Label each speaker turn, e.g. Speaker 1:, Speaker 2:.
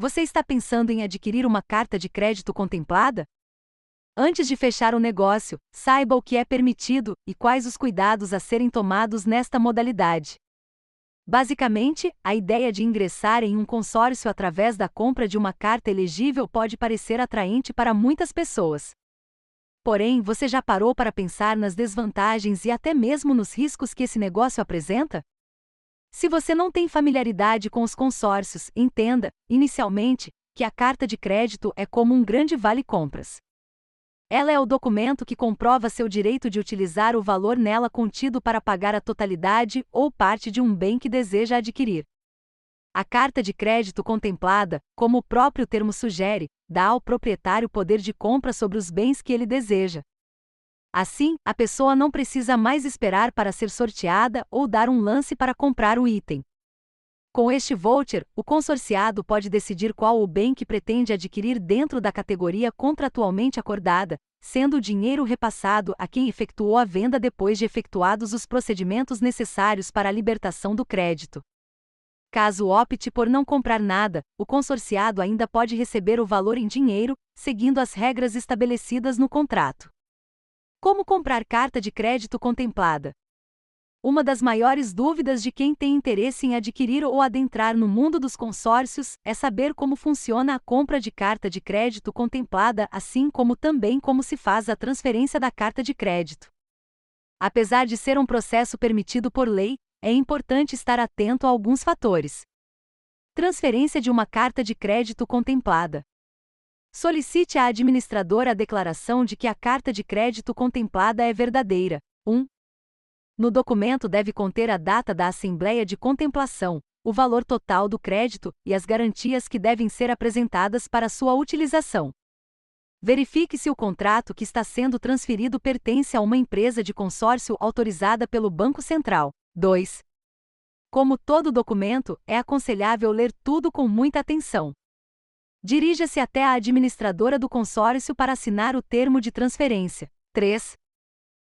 Speaker 1: Você está pensando em adquirir uma carta de crédito contemplada? Antes de fechar o negócio, saiba o que é permitido e quais os cuidados a serem tomados nesta modalidade. Basicamente, a ideia de ingressar em um consórcio através da compra de uma carta elegível pode parecer atraente para muitas pessoas. Porém, você já parou para pensar nas desvantagens e até mesmo nos riscos que esse negócio apresenta? Se você não tem familiaridade com os consórcios, entenda, inicialmente, que a carta de crédito é como um grande vale-compras. Ela é o documento que comprova seu direito de utilizar o valor nela contido para pagar a totalidade ou parte de um bem que deseja adquirir. A carta de crédito contemplada, como o próprio termo sugere, dá ao proprietário poder de compra sobre os bens que ele deseja. Assim, a pessoa não precisa mais esperar para ser sorteada ou dar um lance para comprar o item. Com este voucher, o consorciado pode decidir qual o bem que pretende adquirir dentro da categoria contratualmente acordada, sendo o dinheiro repassado a quem efetuou a venda depois de efetuados os procedimentos necessários para a libertação do crédito. Caso opte por não comprar nada, o consorciado ainda pode receber o valor em dinheiro, seguindo as regras estabelecidas no contrato. Como comprar carta de crédito contemplada? Uma das maiores dúvidas de quem tem interesse em adquirir ou adentrar no mundo dos consórcios é saber como funciona a compra de carta de crédito contemplada, assim como também como se faz a transferência da carta de crédito. Apesar de ser um processo permitido por lei, é importante estar atento a alguns fatores. Transferência de uma carta de crédito contemplada. Solicite à administradora a declaração de que a carta de crédito contemplada é verdadeira. 1. No documento deve conter a data da assembleia de contemplação, o valor total do crédito e as garantias que devem ser apresentadas para sua utilização. Verifique se o contrato que está sendo transferido pertence a uma empresa de consórcio autorizada pelo Banco Central. 2. Como todo documento, é aconselhável ler tudo com muita atenção. Dirija-se até a administradora do consórcio para assinar o termo de transferência. 3.